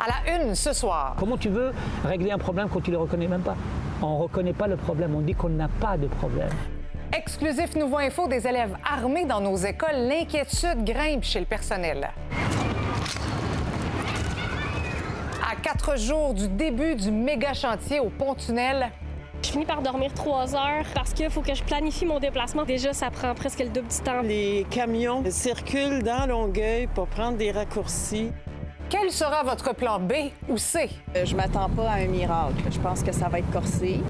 À la une ce soir. Comment tu veux régler un problème quand tu ne le reconnais même pas? On ne reconnaît pas le problème, on dit qu'on n'a pas de problème. Exclusif Nouveau Info des élèves armés dans nos écoles, l'inquiétude grimpe chez le personnel. À quatre jours du début du méga chantier au pont-tunnel, je finis par dormir trois heures parce qu'il faut que je planifie mon déplacement. Déjà, ça prend presque le double du temps. Les camions circulent dans Longueuil pour prendre des raccourcis. Quel sera votre plan B ou C? Euh, je m'attends pas à un miracle. Je pense que ça va être corsé.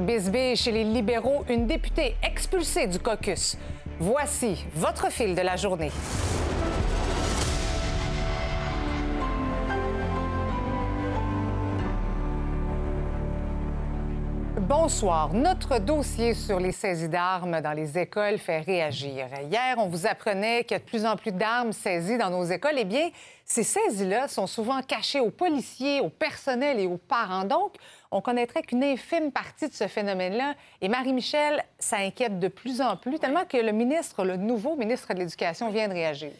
Bisbee chez les libéraux, une députée expulsée du caucus. Voici votre fil de la journée. Bonsoir. Notre dossier sur les saisies d'armes dans les écoles fait réagir. Hier, on vous apprenait qu'il y a de plus en plus d'armes saisies dans nos écoles. Eh bien, ces saisies-là sont souvent cachées aux policiers, au personnel et aux parents. Donc, on connaîtrait qu'une infime partie de ce phénomène-là. Et Marie-Michel, ça inquiète de plus en plus, tellement que le ministre, le nouveau ministre de l'Éducation, vient de réagir.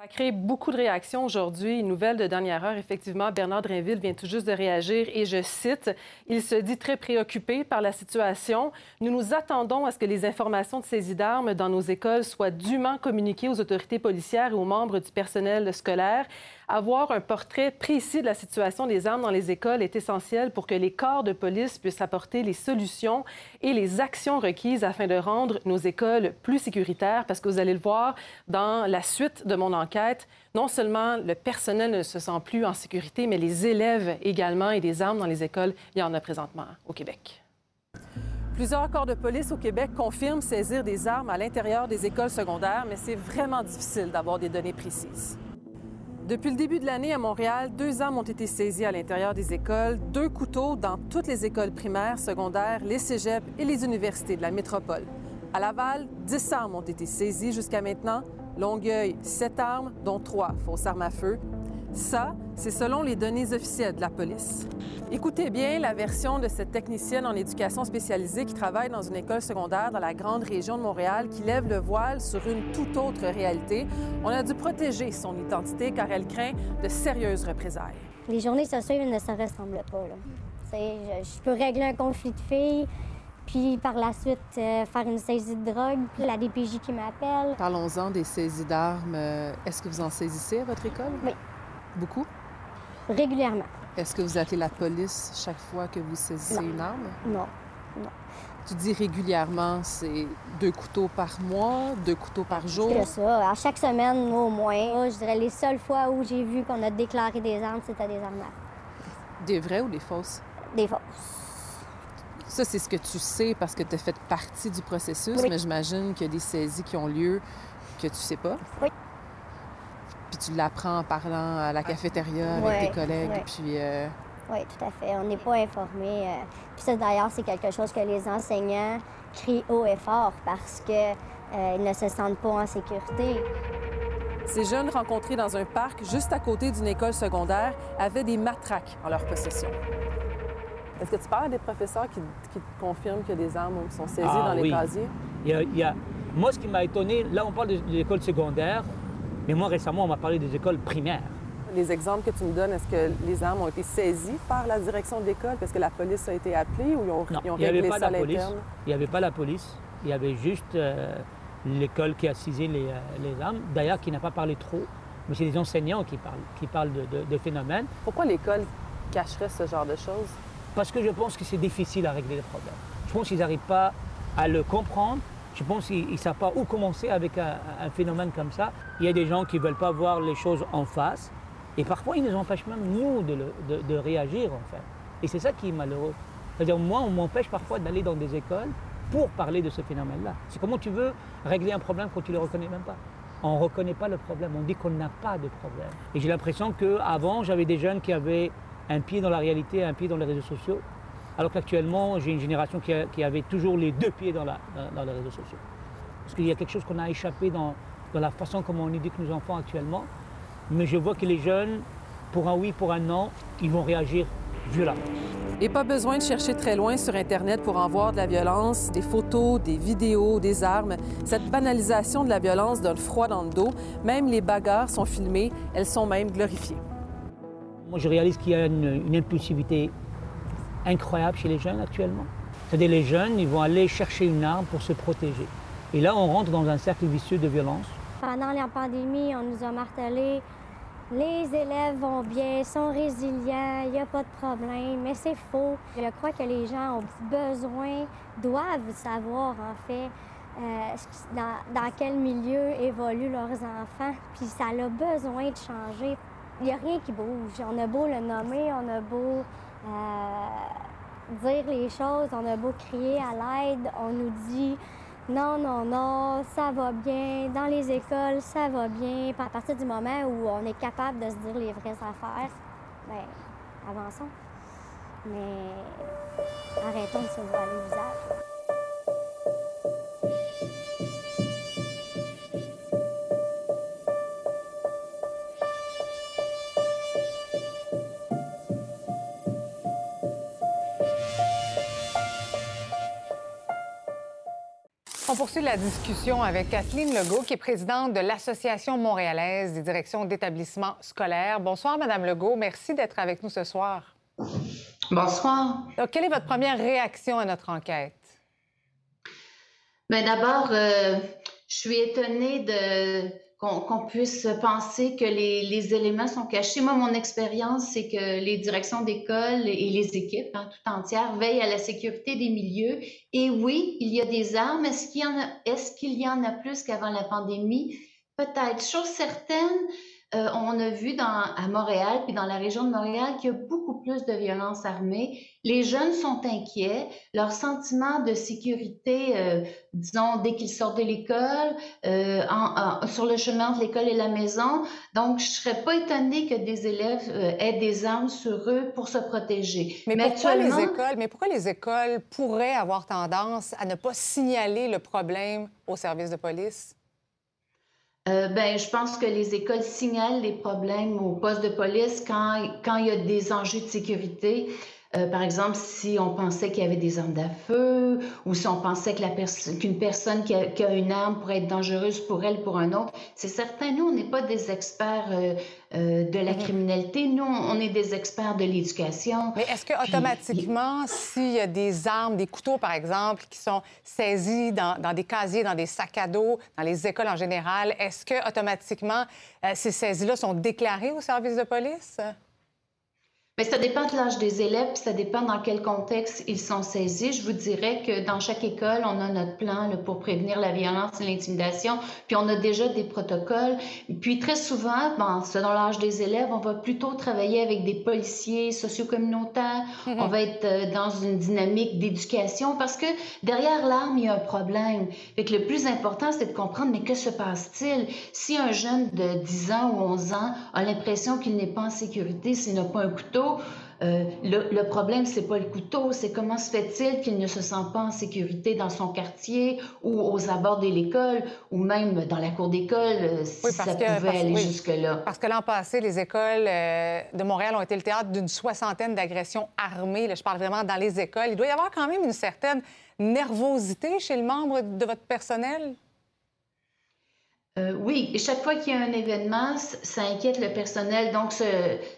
Ça a créé beaucoup de réactions aujourd'hui. Une nouvelle de dernière heure, effectivement, Bernard Drinville vient tout juste de réagir et je cite, il se dit très préoccupé par la situation. Nous nous attendons à ce que les informations de saisie d'armes dans nos écoles soient dûment communiquées aux autorités policières et aux membres du personnel scolaire. Avoir un portrait précis de la situation des armes dans les écoles est essentiel pour que les corps de police puissent apporter les solutions et les actions requises afin de rendre nos écoles plus sécuritaires. Parce que vous allez le voir dans la suite de mon enquête, non seulement le personnel ne se sent plus en sécurité, mais les élèves également et des armes dans les écoles, il y en a présentement au Québec. Plusieurs corps de police au Québec confirment saisir des armes à l'intérieur des écoles secondaires, mais c'est vraiment difficile d'avoir des données précises. Depuis le début de l'année à Montréal, deux armes ont été saisies à l'intérieur des écoles, deux couteaux dans toutes les écoles primaires, secondaires, les cégeps et les universités de la métropole. À Laval, dix armes ont été saisies jusqu'à maintenant. Longueuil, sept armes, dont trois fausses armes à feu. Ça, c'est selon les données officielles de la police. Écoutez bien la version de cette technicienne en éducation spécialisée qui travaille dans une école secondaire dans la grande région de Montréal, qui lève le voile sur une toute autre réalité. On a dû protéger son identité car elle craint de sérieuses représailles. Les journées sociales ne se ressemblent pas. Je, je, peux régler un conflit de filles, puis par la suite euh, faire une saisie de drogue, puis la DPJ qui m'appelle. Parlons-en des saisies d'armes. Euh, est-ce que vous en saisissez à votre école? Oui. Beaucoup? Régulièrement. Est-ce que vous appelez la police chaque fois que vous saisissez une arme? Non. Non. Tu dis régulièrement, c'est deux couteaux par mois, deux couteaux par jour? C'est ça. À chaque semaine, au moins. Je dirais les seules fois où j'ai vu qu'on a déclaré des armes, c'était des armes Des vraies ou des fausses? Des fausses. Ça, c'est ce que tu sais parce que tu as fait partie du processus, mais j'imagine qu'il y a des saisies qui ont lieu que tu sais pas. Oui puis tu l'apprends en parlant à la cafétéria avec tes collègues. Puis, euh, Oui, tout à fait. On n'est pas informé. Euh, puis ça, d'ailleurs, c'est quelque chose que les enseignants crient haut et fort parce qu'ils euh, ne se sentent pas en sécurité. Ces jeunes rencontrés dans un parc juste à côté d'une école secondaire avaient des matraques en leur possession. Est-ce que tu parles à des professeurs qui, te confirment que des armes sont saisies ah dans les casiers? Il y, a, Moi, ce qui m'a étonné, là, on parle de l'école secondaire. Mais moi, récemment, on m'a parlé des écoles primaires. Les exemples que tu me donnes, est-ce que les armes ont été saisies par la direction de l'école? Parce que la police a été appelée ou ils ont, non, ils ont il réglé ça à l'interne? Il n'y avait pas la police. Il y avait juste euh, l'école qui a saisi les, euh, les armes. D'ailleurs, qui n'a pas parlé trop. Mais c'est les enseignants qui parlent, qui parlent de, de, de phénomènes. Pourquoi l'école cacherait ce genre de choses? Parce que je pense que c'est difficile à régler le problème. Je pense qu'ils n'arrivent pas à le comprendre je pense qu'ils ne savent pas où commencer avec un, phénomène comme ça. Il y a des gens qui ne veulent pas voir les choses en face. Et parfois, ils nous empêchent même, nous, de, réagir, en fait. Et c'est ça qui est malheureux. C'est-à-dire, moi, on m'empêche parfois d'aller dans des écoles pour parler de ce phénomène-là. C'est comment tu veux régler un problème quand tu ne le reconnais même pas. on ne reconnaît pas le problème, on dit qu'on n'a pas de problème. Et j'ai l'impression qu'avant, j'avais des jeunes qui avaient un pied dans la réalité, un pied dans les réseaux sociaux, alors qu'actuellement, j'ai une génération qui, avait toujours les deux pieds dans, les réseaux sociaux. Parce qu'il y a quelque chose qu'on a échappé dans, dans la façon comme on éduque nos enfants actuellement. Mais je vois que les jeunes, pour un oui, pour un non, ils vont réagir violemment. Et pas besoin de chercher très loin sur Internet pour en voir de la violence, des photos, des vidéos, des armes. Cette banalisation de la violence donne froid dans le dos. Même les bagarres sont filmées, elles sont même glorifiées. Moi, je réalise qu'il y a une, impulsivité incroyable chez les jeunes actuellement. C'est-à-dire les jeunes, ils vont aller chercher une arme pour se protéger. Et là, on rentre dans un cercle vicieux de violence. Pendant la pandémie, on nous a martelé les élèves vont bien, sont résilients, il n'y a pas de problème, mais c'est faux. Je crois que les gens ont besoin, doivent savoir en fait euh, dans, quel milieu évoluent leurs enfants, puis ça a besoin de changer. Il n'y a rien qui bouge. On a beau le nommer, on a beau euh, dire les choses, on a beau crier à l'aide, on nous dit non, non, non, ça va bien. Dans les écoles, ça va bien. À partir du moment où on est capable de se dire les vraies affaires, bien, avançons. Mais arrêtons de se voir le visage. Poursuit la discussion avec Kathleen Legault, qui est présidente de l'Association montréalaise des directions d'établissements scolaires. Bonsoir, Madame Legault. Merci d'être avec nous ce soir. Bonsoir. Donc, quelle est votre première réaction à notre enquête? Bien, d'abord, euh, je suis étonnée de qu'on puisse penser que les, éléments sont cachés. Moi, mon expérience, c'est que les directions d'école et les équipes hein, tout entières veillent à la sécurité des milieux. Et oui, il y a des armes. Est-ce qu'il y en a, est-ce qu'il y en a plus qu'avant la pandémie? Peut-être. Chose certaine, euh, on a vu dans, à Montréal, puis dans la région de Montréal, qu'il y a beaucoup plus de violences armées. Les jeunes sont inquiets. Leur sentiment de sécurité, euh, disons, dès qu'ils sortent de l'école, euh, sur le chemin entre l'école et la maison. Donc, je serais pas étonnée que des élèves aient des armes sur eux pour se protéger. Mais, pourquoi les écoles, mais pourquoi les écoles pourraient avoir tendance à ne pas signaler le problème au service de police? Euh, ben, je pense que les écoles signalent les problèmes au poste de police quand, quand il y a des enjeux de sécurité. Euh, par exemple, si on pensait qu'il y avait des armes à feu ou si on pensait qu'une personne qui a, une arme pourrait être dangereuse pour elle, pour un autre, c'est certain. Nous, on n'est pas des experts euh, euh, de la mhm. criminalité. Nous, on est des experts de l'éducation. Mais est-ce que automatiquement, s'il y a des armes, des couteaux, par exemple, qui sont saisis dans, dans, des casiers, dans des sacs à dos, dans les écoles en général, est-ce que automatiquement ces saisis-là sont déclarés au service de police? Mais ça dépend de l'âge des élèves, puis ça dépend dans quel contexte ils sont saisis. Je vous dirais que dans chaque école, on a notre plan pour prévenir la violence et l'intimidation, puis on a déjà des protocoles. Puis très souvent, bon, selon l'âge des élèves, on va plutôt travailler avec des policiers socio-communautaires. Mm-hmm. On va être euh, dans une dynamique d'éducation parce que derrière l'arme, il y a un problème. Fait que le plus important, c'est de comprendre, mais que se passe-t-il? Si un jeune de 10 ans ou 11 ans a l'impression qu'il n'est pas en sécurité s'il n'a pas un couteau, euh, le, le, problème, c'est pas le couteau, c'est comment se fait-il qu'il ne se sent pas en sécurité dans son quartier ou aux abords de l'école ou même dans la cour d'école, euh, si ça pouvait aller jusque-là. Parce que l'an passé, les écoles euh, de Montréal ont été le théâtre d'une soixantaine d'agressions armées. Là, je parle vraiment dans les écoles. Il doit y avoir quand même une certaine nervosité chez le membre de votre personnel? Euh, oui, chaque fois qu'il y a un événement, ça inquiète le personnel. Donc,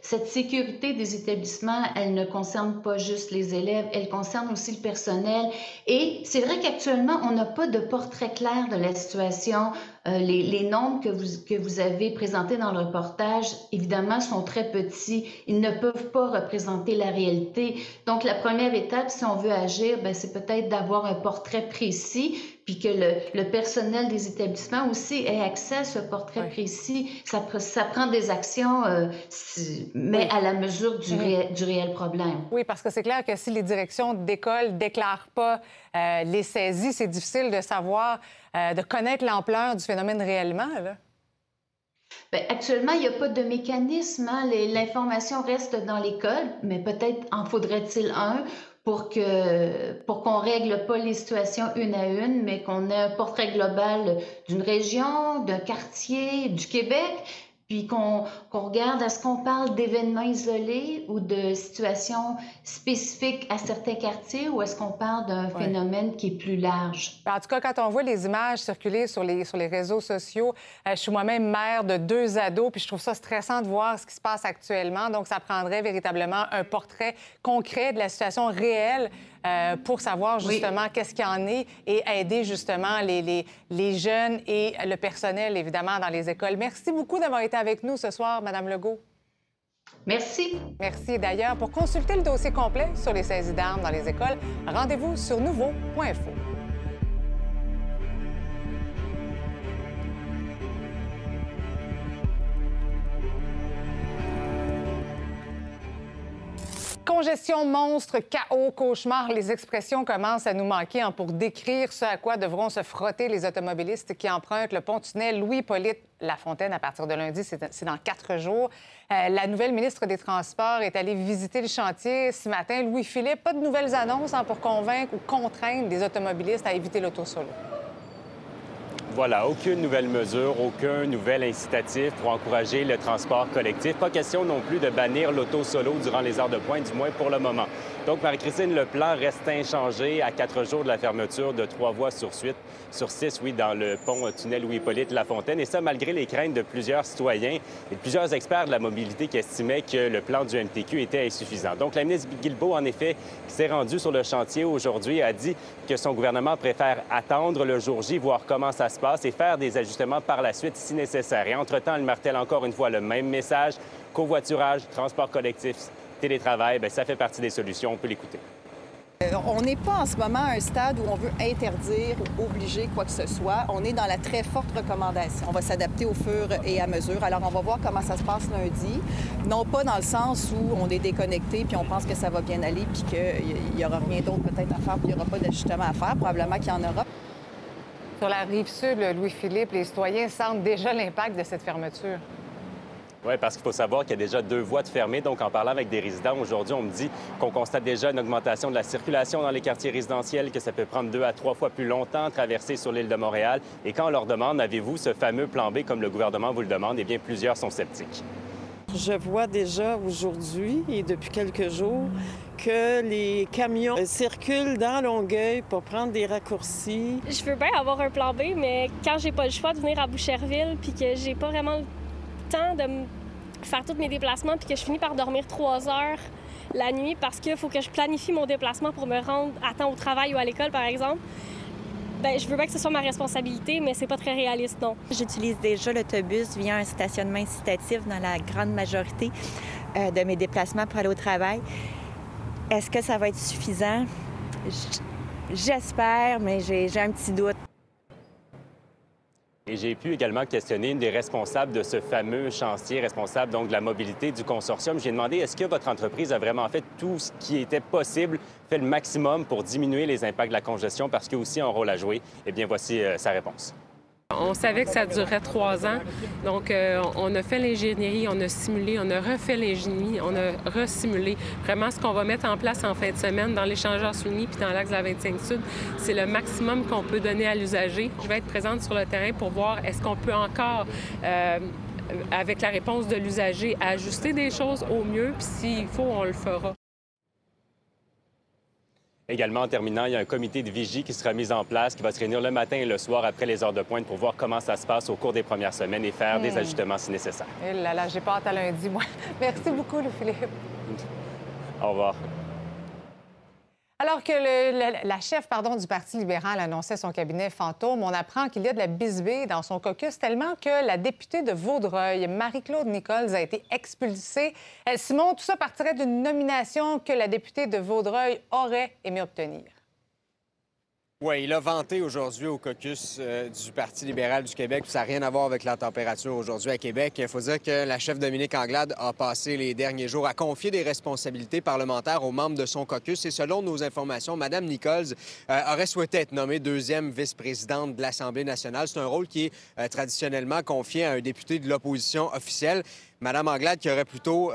cette sécurité des établissements, elle ne concerne pas juste les élèves, elle concerne aussi le personnel. Et c'est vrai qu'actuellement, on n'a pas de portrait clair de la situation. Euh, les, les, nombres que vous, que vous avez présentés dans le reportage, évidemment, sont très petits. Ils ne peuvent pas représenter la réalité. Donc, la première étape, si on veut agir, ben, c'est peut-être d'avoir un portrait précis puis que le, le, personnel des établissements aussi ait accès à ce portrait précis. Ça, ça, prend des actions, euh, mais à la mesure du, mm-hmm. du, réel problème. Oui, parce que c'est clair que si les directions d'école déclarent pas euh, les saisies, c'est difficile de savoir, euh, de connaître l'ampleur du phénomène réellement. Là. Bien, actuellement, il n'y a pas de mécanisme. Hein. L'information reste dans l'école, mais peut-être en faudrait-il un pour que pour qu'on règle pas les situations une à une, mais qu'on ait un portrait global d'une région, d'un quartier, du Québec, puis qu'on regarde, est-ce qu'on parle d'événements isolés ou de situations spécifiques à certains quartiers ou est-ce qu'on parle d'un phénomène qui est plus large? En tout cas, quand on voit les images circuler sur les, sur les réseaux sociaux, euh, je suis moi-même mère de deux ados, puis je trouve ça stressant de voir ce qui se passe actuellement. Donc, ça prendrait véritablement un portrait concret de la situation réelle euh, pour savoir justement qu'est-ce qu'il y en est et aider justement les, les, les, jeunes et le personnel, évidemment, dans les écoles. Merci beaucoup d'avoir été avec nous ce soir, Madame Legault. Merci. Merci. D'ailleurs, pour consulter le dossier complet sur les saisies d'armes dans les écoles, rendez-vous sur nouveau.info. Congestion, monstre, chaos, cauchemar, les expressions commencent à nous manquer hein, pour décrire ce à quoi devront se frotter les automobilistes qui empruntent le pont-tunnel Louis-Polyte Lafontaine à partir de lundi, c'est dans quatre jours. Euh, la nouvelle ministre des Transports est allée visiter le chantier ce matin. Louis-Philippe, pas de nouvelles annonces hein, pour convaincre ou contraindre les automobilistes à éviter l'auto-solo. Voilà, aucune nouvelle mesure, aucun nouvel incitatif pour encourager le transport collectif. Pas question non plus de bannir l'auto solo durant les heures de pointe, du moins pour le moment. Donc, Marie-Christine, le plan reste inchangé à quatre jours de la fermeture de trois voies sur sur six, oui, dans le pont tunnel Louis-Hippolyte Lafontaine. Et ça, malgré les craintes de plusieurs citoyens et de plusieurs experts de la mobilité qui estimaient que le plan du MTQ était insuffisant. Donc, la ministre Guilbeault, en effet, qui s'est rendue sur le chantier aujourd'hui, a dit que son gouvernement préfère attendre le jour J, voir comment ça se passe et faire des ajustements par la suite si nécessaire. Et entre-temps, elle martèle encore une fois le même message, covoiturage, transport collectif, télétravail, bien, ça fait partie des solutions. On peut l'écouter. Euh, on n'est pas en ce moment à un stade où on veut interdire ou obliger quoi que ce soit. On est dans la très forte recommandation. On va s'adapter au fur et à mesure. Alors, on va voir comment ça se passe lundi. Non pas dans le sens où on est déconnecté puis on pense que ça va bien aller puis qu'il n'y aura rien d'autre peut-être à faire puis il n'y aura pas d'ajustement à faire. Probablement qu'il y en aura. Sur la rive sud, Louis-Philippe, les citoyens sentent déjà l'impact de cette fermeture. Oui, parce qu'il faut savoir qu'il y a déjà deux voies de fermées. Donc, en parlant avec des résidents aujourd'hui, on me dit qu'on constate déjà une augmentation de la circulation dans les quartiers résidentiels, que ça peut prendre deux à trois fois plus longtemps à traverser sur l'île de Montréal. Et quand on leur demande, avez-vous ce fameux plan B comme le gouvernement vous le demande, eh bien, plusieurs sont sceptiques. Je vois déjà aujourd'hui et depuis quelques jours que les camions circulent dans Longueuil pour prendre des raccourcis. Je veux bien avoir un plan B, mais quand j'ai pas le choix de venir à Boucherville puis que j'ai pas vraiment de faire tous mes déplacements puis que je finis par dormir trois heures la nuit parce qu'il faut que je planifie mon déplacement pour me rendre à temps au travail ou à l'école, par exemple. Bien, je veux bien que ce soit ma responsabilité, mais c'est pas très réaliste, non. J'utilise déjà l'autobus via un stationnement incitatif dans la grande majorité euh, de mes déplacements pour aller au travail. Est-ce que ça va être suffisant? J'espère, mais j'ai un petit doute. Et j'ai pu également questionner une des responsables de ce fameux chantier, responsable donc de la mobilité du consortium. J'ai demandé est-ce que votre entreprise a vraiment fait tout ce qui était possible, fait le maximum pour diminuer les impacts de la congestion? Parce a aussi un rôle à jouer. Eh bien, voici euh, sa réponse. On savait que ça durerait trois ans. Donc, euh, on a fait l'ingénierie, on a simulé, on a refait l'ingénierie, on a resimulé. Vraiment, ce qu'on va mettre en place en fin de semaine dans l'échangeur soumis puis dans l'axe de la 25 Sud, c'est le maximum qu'on peut donner à l'usager. Je vais être présente sur le terrain pour voir est-ce qu'on peut encore... Euh, avec la réponse de l'usager, ajuster des choses au mieux, puis s'il faut, on le fera. Également, en terminant, il y a un comité de vigie qui sera mis en place, qui va se réunir le matin et le soir après les heures de pointe pour voir comment ça se passe au cours des premières semaines et faire des hmm. ajustements si nécessaire. Eh là là, j'ai pas hâte à lundi, moi. Merci beaucoup, Philippe. Au revoir. Alors que la chef du Parti libéral annonçait son cabinet fantôme, on apprend qu'il y a de la bisbée dans son caucus tellement que la députée de Vaudreuil, Marie-Claude Nichols, a été expulsée. Euh, Simon, tout ça partirait d'une nomination que la députée de Vaudreuil aurait aimé obtenir. Oui, il a vanté aujourd'hui au caucus euh, du Parti libéral du Québec. Ça n'a rien à voir avec la température aujourd'hui à Québec. Il faut dire que la chef Dominique Anglade a passé les derniers jours à confier des responsabilités parlementaires aux membres de son caucus. Et selon nos informations, Mme Nichols euh, aurait souhaité être nommée deuxième vice-présidente de l'Assemblée nationale. C'est un rôle qui est euh, traditionnellement confié à un député de l'opposition officielle. Mme Anglade qui aurait plutôt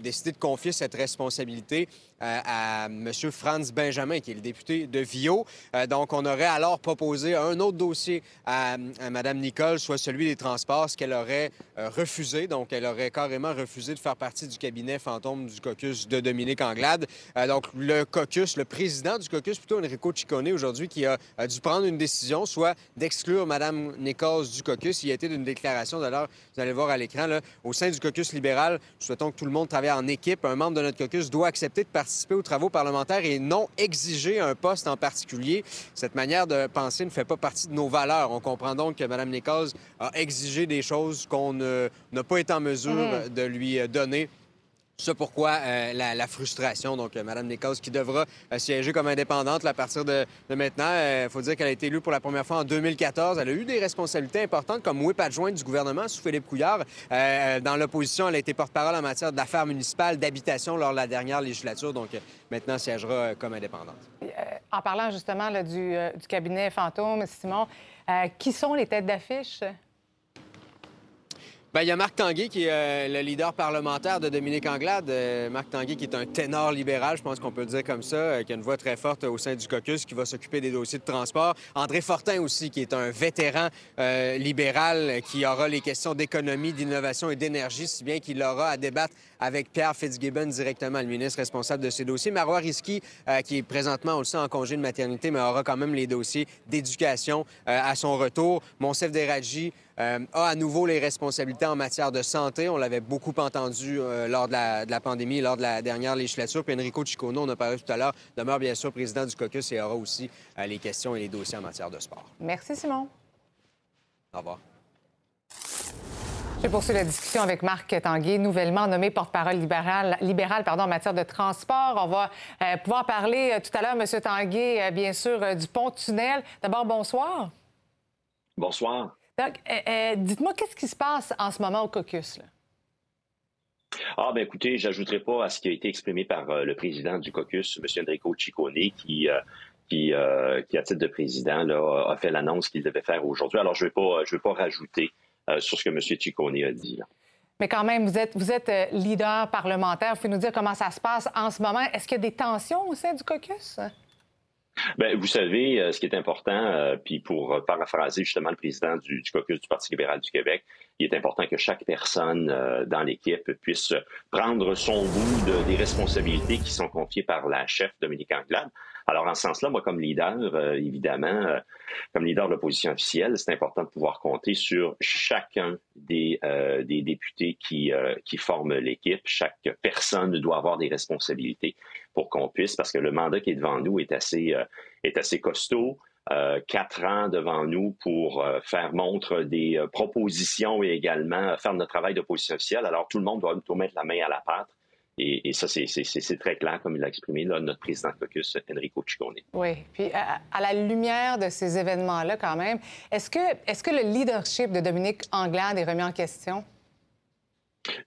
décidé de confier cette responsabilité à M. Franz Benjamin, qui est le député de Vio. Euh, donc, on aurait alors proposé un autre dossier à, Mme Nicole, soit celui des transports, ce qu'elle aurait euh, refusé. Donc, elle aurait carrément refusé de faire partie du cabinet fantôme du caucus de Dominique Anglade. donc, le caucus, le président du caucus, plutôt Enrico Ciccone, aujourd'hui, qui a, dû prendre une décision, soit d'exclure Mme Nichols du caucus. Il y a été d'une déclaration, d'ailleurs, vous allez voir à l'écran, au sein du caucus libéral, souhaitons que tout le monde travaille en équipe. Un membre de notre caucus doit accepter de participer participer aux travaux parlementaires et non exiger un poste en particulier. Cette manière de penser ne fait pas partie de nos valeurs. On comprend donc que Mme Nichols a exigé des choses qu'on n'a pas été en mesure mm-hmm. de lui donner c'est pourquoi euh, la, frustration. Donc, euh, Mme qui devra euh, siéger comme indépendante à partir de, maintenant. Il faut dire qu'elle a été élue pour la première fois en 2014. Elle a eu des responsabilités importantes comme whip adjointe du gouvernement sous Philippe Couillard. dans l'opposition, elle a été porte-parole en matière d'affaires municipales, d'habitation lors de la dernière législature. Donc, maintenant, siégera comme indépendante. en parlant justement du, du, cabinet fantôme, Simon, qui sont les têtes d'affiche? Bien, il y a Marc Tanguay qui est euh, le leader parlementaire de Dominique Anglade. Euh, Marc Tanguay qui est un ténor libéral, je pense qu'on peut le dire comme ça, euh, qui a une voix très forte au sein du caucus, qui va s'occuper des dossiers de transport. André Fortin aussi, qui est un vétéran libéral, qui aura les questions d'économie, d'innovation et d'énergie, si bien qu'il aura à débattre avec Pierre Fitzgibbon directement, le ministre responsable de ces dossiers. Marois Risky, qui est présentement, aussi en congé de maternité, mais aura quand même les dossiers d'éducation à son retour. Monsef Deradji, euh, a à nouveau les responsabilités en matière de santé. On l'avait beaucoup entendu euh, lors de la, pandémie, lors de la dernière législature. Puis Enrico Ciccone, on a parlé tout à l'heure, demeure bien sûr président du caucus et aura aussi euh, les questions et les dossiers en matière de sport. Merci, Simon. Au revoir. Je poursuis la discussion avec Marc Tanguay, nouvellement nommé porte-parole libéral, libéral pardon, en matière de transport. On va pouvoir parler tout à l'heure, M. Tanguay, bien sûr, du pont-tunnel. D'abord, bonsoir. Bonsoir. Donc, euh, euh, dites-moi, qu'est-ce qui se passe en ce moment au caucus? Là? Ah, ben écoutez, j'ajouterai pas à ce qui a été exprimé par euh, le président du caucus, M. Enrico Ciccone, qui, qui, à titre de président, là, a fait l'annonce qu'il devait faire aujourd'hui. Alors, je ne vais, pas, je vais pas rajouter sur ce que M. Ciccone a dit. Mais quand même, vous êtes, vous êtes leader parlementaire. Vous pouvez nous dire comment ça se passe en ce moment. Est-ce qu'il y a des tensions au sein du caucus? Bien, vous savez, euh, ce qui est important, euh, puis pour paraphraser justement le président du, caucus du Parti libéral du Québec, il est important que chaque personne euh, dans l'équipe puisse prendre son bout de, des responsabilités qui sont confiées par la chef Dominique Anglade. Alors, en ce sens-là, moi, comme leader, évidemment, comme leader de l'opposition officielle, c'est important de pouvoir compter sur chacun des, députés qui forment l'équipe. Chaque personne doit avoir des responsabilités pour qu'on puisse, parce que le mandat qui est devant nous est assez, euh, est assez costaud. Euh, quatre ans devant nous pour euh, faire montre des propositions et également faire notre travail d'opposition officielle. Alors, tout le monde doit nous mettre la main à la pâte. Et, ça, c'est très clair, comme il l'a exprimé notre président de caucus, Enrico Ciccone. Oui. Puis, à, la lumière de ces événements-là, quand même, est-ce que, est que le leadership de Dominique Anglade est remis en question?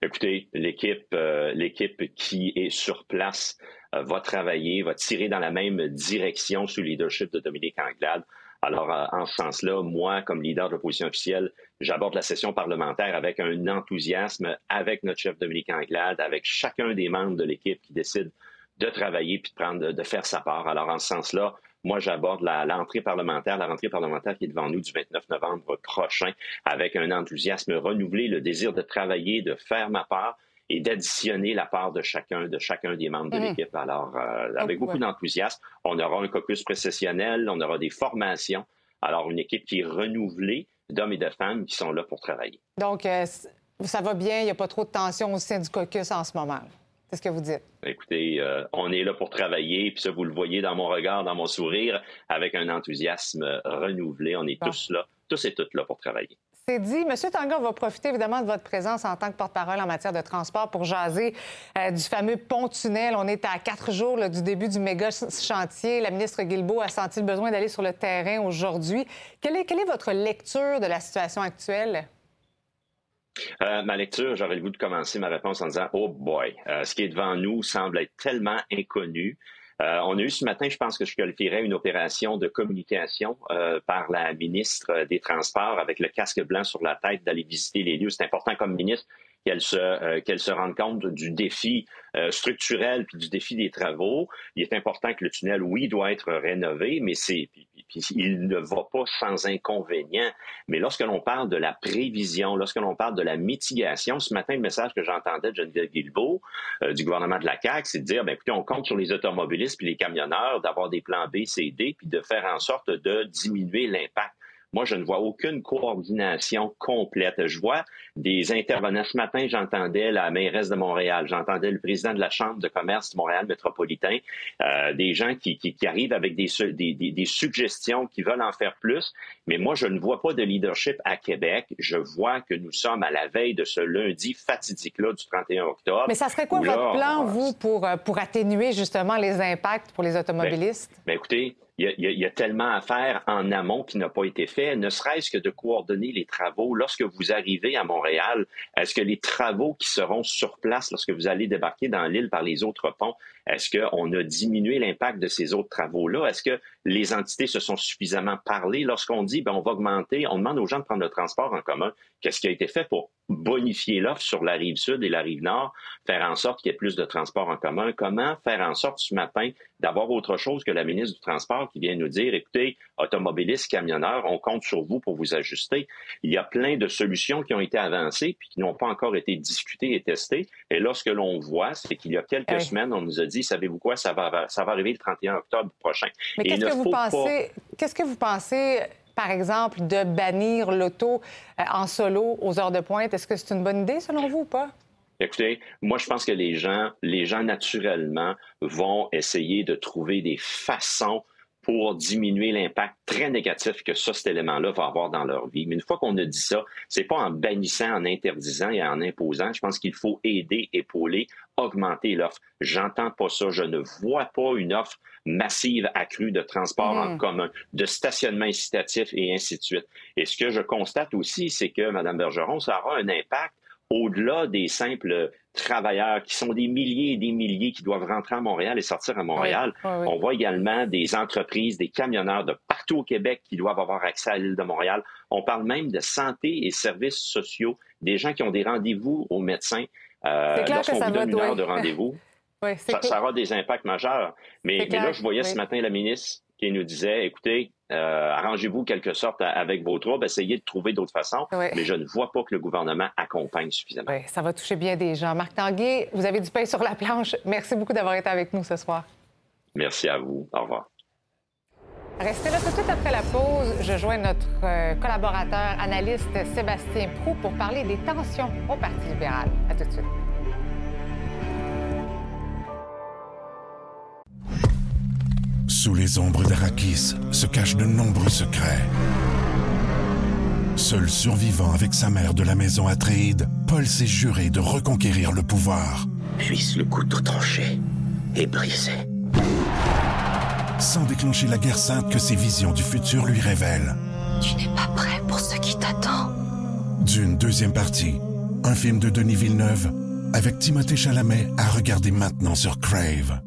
Écoutez, l'équipe, l'équipe qui est sur place va travailler, va tirer dans la même direction sous le leadership de Dominique Anglade. Alors, euh, en ce sens-là, moi, comme leader de l'opposition officielle, j'aborde la session parlementaire avec un enthousiasme, avec notre chef Dominique Anglade, avec chacun des membres de l'équipe qui décide de travailler puis de prendre, de faire sa part. Alors, en ce sens-là, moi, j'aborde l'entrée parlementaire, la rentrée parlementaire qui est devant nous du 29 novembre prochain, avec un enthousiasme renouvelé, le désir de travailler, de faire ma part, et d'additionner la part de chacun, de chacun des membres de mmh. l'équipe. Alors, euh, avec beaucoup d'enthousiasme, on aura un caucus précessionnel, on aura des formations. Alors, une équipe qui est renouvelée d'hommes et de femmes qui sont là pour travailler. Donc, euh, ça va bien, il n'y a pas trop de tension au sein du caucus en ce moment. C'est ce que vous dites. Écoutez, euh, on est là pour travailler, puis ça, vous le voyez dans mon regard, dans mon sourire, avec un enthousiasme renouvelé. On est tous là, tous et toutes là pour travailler. C'est dit. Monsieur Tanguay, on va profiter évidemment de votre présence en tant que porte-parole en matière de transport pour jaser euh, du fameux pont-tunnel. On est à quatre jours du début du méga chantier. La ministre Guilbeault a senti le besoin d'aller sur le terrain aujourd'hui. Quelle est, quelle est votre lecture de la situation actuelle? Euh, ma lecture, j'aurais le goût de commencer ma réponse en disant Oh boy, euh, ce qui est devant nous semble être tellement inconnu. Euh, on a eu ce matin, je pense que je qualifierais une opération de communication euh, par la ministre des Transports avec le casque blanc sur la tête d'aller visiter les lieux. C'est important comme ministre qu'elle se, euh, se rende compte du défi euh, structurel puis du défi des travaux. Il est important que le tunnel, oui, doit être rénové, mais c'est, il ne va pas sans inconvénient. Mais lorsque l'on parle de la prévision, lorsque l'on parle de la mitigation, ce matin, le message que j'entendais de Geneviève Guilbeault euh, du gouvernement de la CAQ, c'est de dire, ben, écoutez, on compte sur les automobilistes puis les camionneurs d'avoir des plans B, C, D, puis de faire en sorte de diminuer l'impact. Moi, je ne vois aucune coordination complète. Je vois des intervenants. Ce matin, j'entendais la mairesse de Montréal, j'entendais le président de la Chambre de commerce de Montréal métropolitain, euh, des gens qui, qui, qui, arrivent avec des, des, des, suggestions, qui veulent en faire plus. Mais moi, je ne vois pas de leadership à Québec. Je vois que nous sommes à la veille de ce lundi fatidique-là du 31 octobre. Mais ça serait quoi votre plan, vous, pour, euh, pour atténuer justement les impacts pour les automobilistes? Ben, ben écoutez, il y, a, tellement à faire en amont qui n'a pas été fait, ne serait-ce que de coordonner les travaux. Lorsque vous arrivez à Montréal, est-ce que les travaux qui seront sur place lorsque vous allez débarquer dans l'île par les autres ponts, est-ce qu'on a diminué l'impact de ces autres travaux-là? Est-ce que les entités se sont suffisamment parlé? Lorsqu'on dit, ben, on va augmenter, on demande aux gens de prendre le transport en commun, qu'est-ce qui a été fait pour bonifier l'offre sur la rive sud et la rive nord, faire en sorte qu'il y ait plus de transport en commun? Comment faire en sorte ce matin d'avoir autre chose que la ministre du Transport qui vient nous dire, écoutez, automobilistes, camionneurs, on compte sur vous pour vous ajuster. Il y a plein de solutions qui ont été avancées puis qui n'ont pas encore été discutées et testées. Et là, ce que l'on voit, c'est qu'il y a quelques semaines, on nous a dit savez-vous quoi, ça va, ça va arriver le 31 octobre prochain. Mais qu'est-ce que, vous pensez, qu'est-ce que vous pensez, par exemple, de bannir l'auto euh, en solo aux heures de pointe? Est-ce que c'est une bonne idée, selon vous, ou pas? Écoutez, moi, je pense que les gens, les gens naturellement vont essayer de trouver des façons pour diminuer l'impact très négatif que ça, cet élément-là va avoir dans leur vie. Mais une fois qu'on a dit ça, c'est pas en bannissant, en interdisant et en imposant. Je pense qu'il faut aider, épauler, augmenter l'offre. J'entends pas ça. Je ne vois pas une offre massive accrue de transport en mmh. commun, de stationnement incitatif et ainsi de suite. Et ce que je constate aussi, c'est que, Mme Bergeron, ça aura un impact au-delà des simples travailleurs qui sont des milliers et des milliers qui doivent rentrer à Montréal et sortir à Montréal. On voit également des entreprises, des camionneurs de partout au Québec qui doivent avoir accès à l'île de Montréal. On parle même de santé et services sociaux, des gens qui ont des rendez-vous aux médecins. Euh, lorsqu'on vous donne une heure de rendez-vous, ça, aura des impacts majeurs. Mais, là, je voyais ce matin la ministre qui nous disait, écoutez, euh, arrangez-vous quelque sorte avec vos troubles, essayez de trouver d'autres façons, mais je ne vois pas que le gouvernement accompagne suffisamment. Oui, ça va toucher bien des gens. Marc Tanguay, vous avez du pain sur la planche. Merci beaucoup d'avoir été avec nous ce soir. Merci à vous. Au revoir. Restez là tout de suite après la pause. Je joins notre euh, collaborateur analyste Sébastien Prou pour parler des tensions au Parti libéral. À tout de suite. Sous les ombres d'Arakis se cachent de nombreux secrets. Seul survivant avec sa mère de la maison Atréide, Paul s'est juré de reconquérir le pouvoir. Puisse le couteau tranché et brisé. Sans déclencher la guerre sainte que ses visions du futur lui révèlent. Tu n'es pas prêt pour ce qui t'attend. D'une deuxième partie, un film de Denis Villeneuve avec Timothée Chalamet à regarder maintenant sur Crave.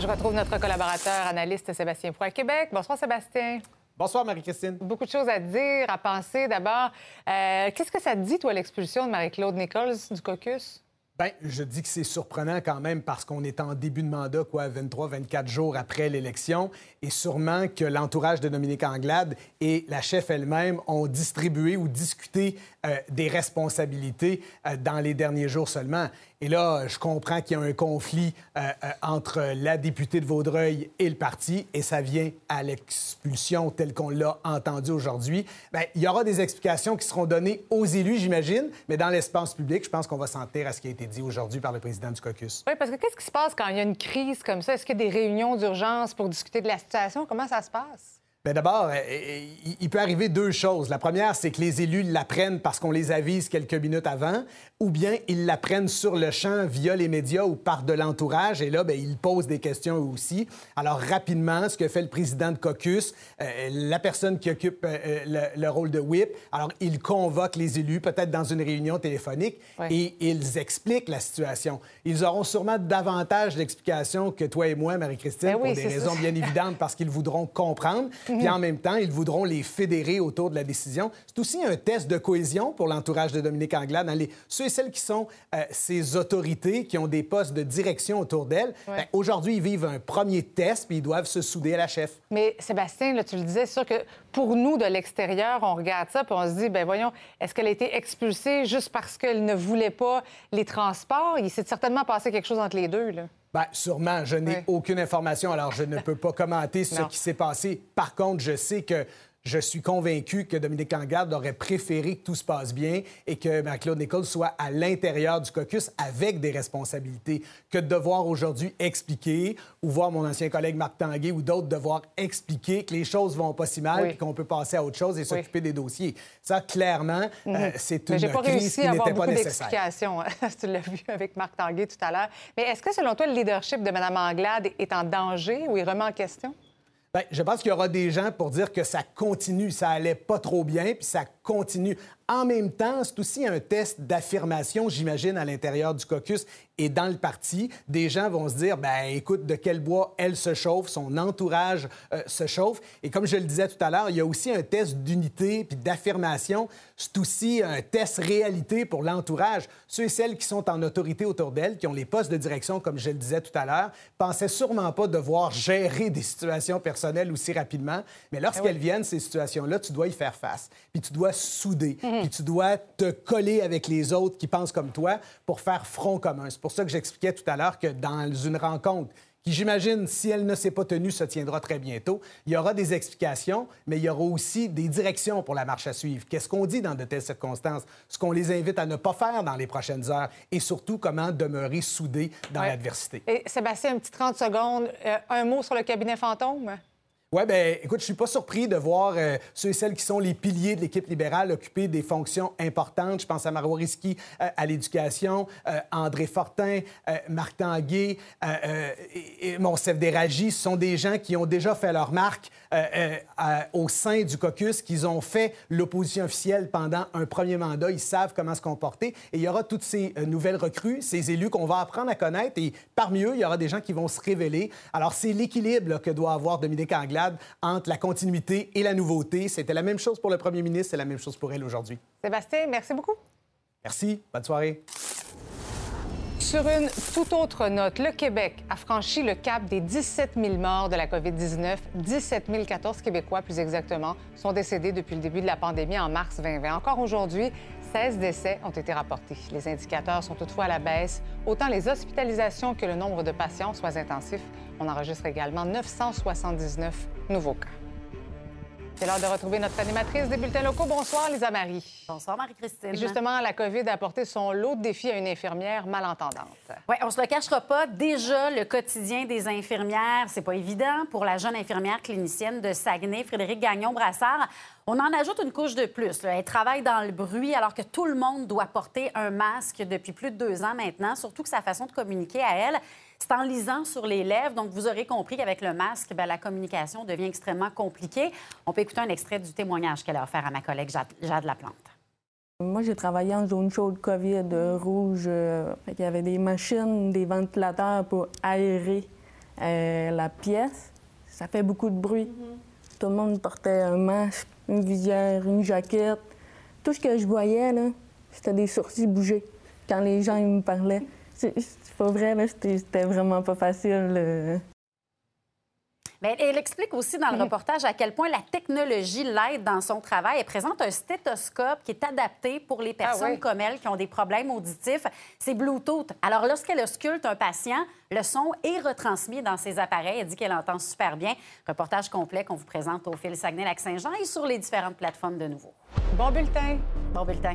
Je retrouve notre collaborateur analyste Sébastien Proux à Québec. Bonsoir Sébastien. Bonsoir Marie-Christine. Beaucoup de choses à dire, à penser. D'abord, euh, qu'est-ce que ça te dit, toi, l'expulsion de Marie-Claude Nichols du caucus? Bien, je dis que c'est surprenant quand même parce qu'on est en début de mandat, quoi, 23, 24 jours après l'élection, et sûrement que l'entourage de Dominique Anglade et la chef elle-même ont distribué ou discuté euh, des responsabilités euh, dans les derniers jours seulement. Et là, je comprends qu'il y a un conflit euh, entre la députée de Vaudreuil et le parti, et ça vient à l'expulsion telle qu'on l'a entendu aujourd'hui. Bien, il y aura des explications qui seront données aux élus, j'imagine, mais dans l'espace public, je pense qu'on va s'en à ce qui a été dit aujourd'hui par le président du caucus. Oui, parce que qu'est-ce qui se passe quand il y a une crise comme ça? Est-ce qu'il y a des réunions d'urgence pour discuter de la situation? Comment ça se passe? Bien, d'abord, euh, il peut arriver deux choses. La première, c'est que les élus l'apprennent parce qu'on les avise quelques minutes avant, ou bien ils l'apprennent sur le champ via les médias ou par de l'entourage, et là, bien, ils posent des questions aussi. Alors, rapidement, ce que fait le président de caucus, euh, la personne qui occupe euh, le, rôle de whip, alors, il convoque les élus, peut-être dans une réunion téléphonique, et ils expliquent la situation. Ils auront sûrement davantage d'explications que toi et moi, Marie-Christine, ben pour des raisons bien évidentes, parce qu'ils voudront comprendre. Puis en même temps, ils voudront les fédérer autour de la décision. C'est aussi un test de cohésion pour l'entourage de Dominique Anglade. Dans les... Ceux et celles qui sont euh, ces autorités, qui ont des postes de direction autour d'elles, ben, aujourd'hui, ils vivent un premier test, puis ils doivent se souder à la chef. Mais Sébastien, là, tu le disais, c'est sûr que pour nous, de l'extérieur, on regarde ça, puis on se dit, ben voyons, est-ce qu'elle a été expulsée juste parce qu'elle ne voulait pas les transports? Il s'est certainement passé quelque chose entre les deux, là. Bien, sûrement. Je n'ai aucune information, alors je ne peux pas commenter ce qui s'est passé. Par contre, je sais que je suis convaincu que Dominique Anglade aurait préféré que tout se passe bien et que Marie-Claude Nichols soit à l'intérieur du caucus avec des responsabilités que de devoir aujourd'hui expliquer ou voir mon ancien collègue Marc Tanguay ou d'autres devoir expliquer que les choses vont pas si mal et qu'on peut passer à autre chose et s'occuper des dossiers. Ça, clairement, euh, mhm. c'est une pas crise qui n'était pas nécessaire. d'explication. tu l'as vu avec Marc Tanguay tout à l'heure. Mais est-ce que, selon toi, le leadership de Mme Anglade est en danger ou il remet en question? Bien, je pense qu'il y aura des gens pour dire que ça continue, ça allait pas trop bien, puis ça continue. En même temps, c'est aussi un test d'affirmation, j'imagine, à l'intérieur du caucus et dans le parti. Des gens vont se dire, ben écoute, de quel bois elle se chauffe, son entourage euh, se chauffe. Et comme je le disais tout à l'heure, il y a aussi un test d'unité puis d'affirmation. C'est aussi un test réalité pour l'entourage. Ceux et celles qui sont en autorité autour d'elle, qui ont les postes de direction, comme je le disais tout à l'heure, pensaient sûrement pas devoir gérer des situations personnelles aussi rapidement. Mais lorsqu'elles eh viennent, ces situations-là, tu dois y faire face. Puis tu dois souder. Mhm. Puis tu dois te coller avec les autres qui pensent comme toi pour faire front commun. C'est pour ça que j'expliquais tout à l'heure que dans une rencontre qui, j'imagine, si elle ne s'est pas tenue, se tiendra très bientôt. Il y aura des explications, mais il y aura aussi des directions pour la marche à suivre. Qu'est-ce qu'on dit dans de telles circonstances? Ce qu'on les invite à ne pas faire dans les prochaines heures et surtout comment demeurer soudés dans l'adversité. Et Sébastien, un petit 30 secondes. Euh, un mot sur le cabinet fantôme? Oui, bien, écoute, je suis pas surpris de voir euh, ceux et celles qui sont les piliers de l'équipe libérale occuper des fonctions importantes. Je pense à Marois Risky euh, à l'éducation, euh, André Fortin, Marc Tanguay, et, Monsef Déragi. Ce sont des gens qui ont déjà fait leur marque au sein du caucus, qu'ils ont fait l'opposition officielle pendant un premier mandat. Ils savent comment se comporter. Et il y aura toutes ces nouvelles recrues, ces élus qu'on va apprendre à connaître. Et parmi eux, il y aura des gens qui vont se révéler. Alors, c'est l'équilibre que doit avoir Dominique Anglade entre la continuité et la nouveauté. C'était la même chose pour le premier ministre, c'est la même chose pour elle aujourd'hui. Sébastien, merci beaucoup. Merci. Bonne soirée. Sur une toute autre note, le Québec a franchi le cap des 17 000 morts de la COVID-19. 17 014 Québécois, plus exactement, sont décédés depuis le début de la pandémie en mars 2020. Encore aujourd'hui, 16 décès ont été rapportés. Les indicateurs sont toutefois à la baisse, autant les hospitalisations que le nombre de patients soins intensifs. On enregistre également 979 nouveaux cas. C'est l'heure de retrouver notre animatrice des bulletins locaux. Bonsoir, Lisa Marie. Bonsoir, Marie-Christine. Justement, la COVID a apporté son lot de défis à une infirmière malentendante. Oui, on se le cachera pas. Déjà, le quotidien des infirmières, c'est pas évident. Pour la jeune infirmière clinicienne de Saguenay, Frédéric Gagnon-Brassard, on en ajoute une couche de plus. Elle travaille dans le bruit alors que tout le monde doit porter un masque depuis plus de deux ans maintenant, surtout que sa façon de communiquer à elle, c'est en lisant sur les lèvres. Donc, vous aurez compris qu'avec le masque, bien, la communication devient extrêmement compliquée. On peut écouter un extrait du témoignage qu'elle a offert à ma collègue Jade, Laplante. Moi, j'ai travaillé en zone chaude COVID euh, rouge. Euh, il y avait des machines, des ventilateurs pour aérer euh, la pièce. Ça fait beaucoup de bruit. Mm-hmm. Tout le monde portait un masque, une visière, une jaquette. Tout ce que je voyais, là, c'était des sourcils bouger quand les gens me parlaient. C'est pas vrai, c'était vraiment pas facile. Mais elle explique aussi dans le reportage à quel point la technologie l'aide dans son travail. Elle présente un stéthoscope qui est adapté pour les ah personnes comme elle qui ont des problèmes auditifs. C'est Bluetooth. Alors, lorsqu'elle ausculte un patient, le son est retransmis dans ses appareils. Elle dit qu'elle entend super bien. Reportage complet qu'on vous présente au fil Saguenay-Lac-Saint-Jean et sur les différentes plateformes de nouveau. Bon bulletin. Bon bulletin.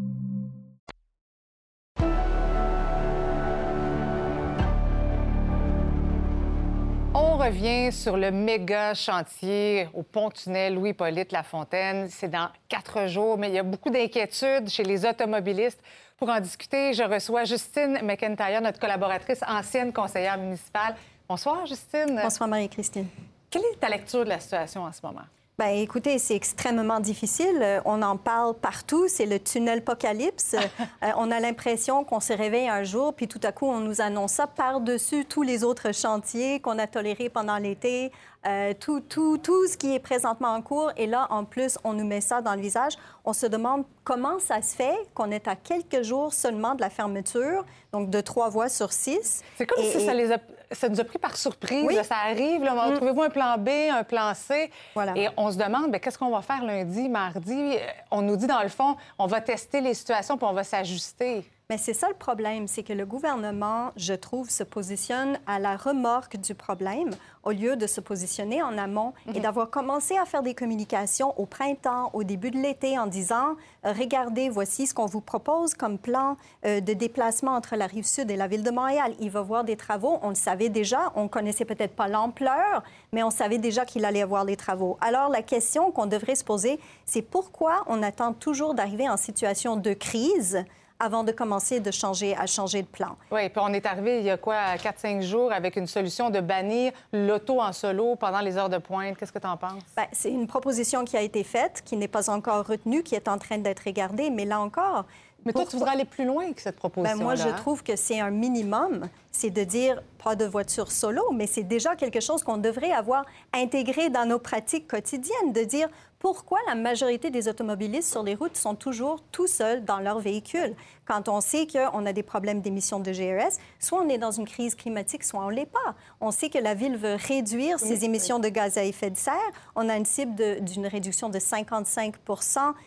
Revient sur le méga chantier au pont-tunnel Louis-Polyte Lafontaine. C'est dans quatre jours, mais il y a beaucoup d'inquiétudes chez les automobilistes. Pour en discuter, je reçois Justine McIntyre, notre collaboratrice, ancienne conseillère municipale. Bonsoir, Justine. Bonsoir, Marie-Christine. Quelle est ta lecture de la situation en ce moment? Bien, écoutez, c'est extrêmement difficile. Euh, On en parle partout. C'est le tunnel apocalypse. Euh, on a l'impression qu'on se réveille un jour, puis tout à coup, on nous annonce ça par-dessus tous les autres chantiers qu'on a tolérés pendant l'été, euh, tout, tout, tout ce qui est présentement en cours. Et là, en plus, on nous met ça dans le visage. On se demande comment ça se fait qu'on est à quelques jours seulement de la fermeture, donc de trois voies sur six. C'est comme Et- si ça, et- les a- ça nous a pris par surprise. Oui. là, ça arrive. Là, Mm. Trouvez-vous un plan B, un plan C? Voilà. Et on se demande, bien, qu'est-ce qu'on va faire lundi, mardi? Euh, On nous dit, dans le fond, on va tester les situations puis on va s'ajuster. Mais c'est ça le problème, c'est que le gouvernement, je trouve, se positionne à la remorque du problème au lieu de se positionner en amont et d'avoir commencé à faire des communications au printemps, au début de l'été, en disant euh, regardez, voici ce qu'on vous propose comme plan euh, de déplacement entre la rive sud et la ville de Montréal. Il va y avoir des travaux. On le savait déjà. On connaissait peut-être pas l'ampleur, mais on savait déjà qu'il allait y avoir des travaux. Alors la question qu'on devrait se poser, c'est pourquoi on attend toujours d'arriver en situation de crise avant de commencer de changer, à changer de plan. Oui, puis on est arrivé il y a quoi, 4-5 jours avec une solution de bannir l'auto en solo pendant les heures de pointe. Qu'est-ce que tu en penses? Ben, c'est une proposition qui a été faite, qui n'est pas encore retenue, qui est en train d'être regardée, mais là encore... Mais toi, tu voudrais aller plus loin que cette proposition Ben, moi, je trouve que c'est un minimum, c'est de dire pas de voiture solo, mais c'est déjà quelque chose qu'on devrait avoir intégré dans nos pratiques quotidiennes, de dire pourquoi la majorité des automobilistes sur les routes sont toujours tout seuls dans leur véhicule. Quand on sait qu'on a des problèmes d'émissions de GRS, soit on est dans une crise climatique, soit on ne l'est pas. On sait que la ville veut réduire ses émissions de gaz à effet de serre. On a une cible d'une réduction de 55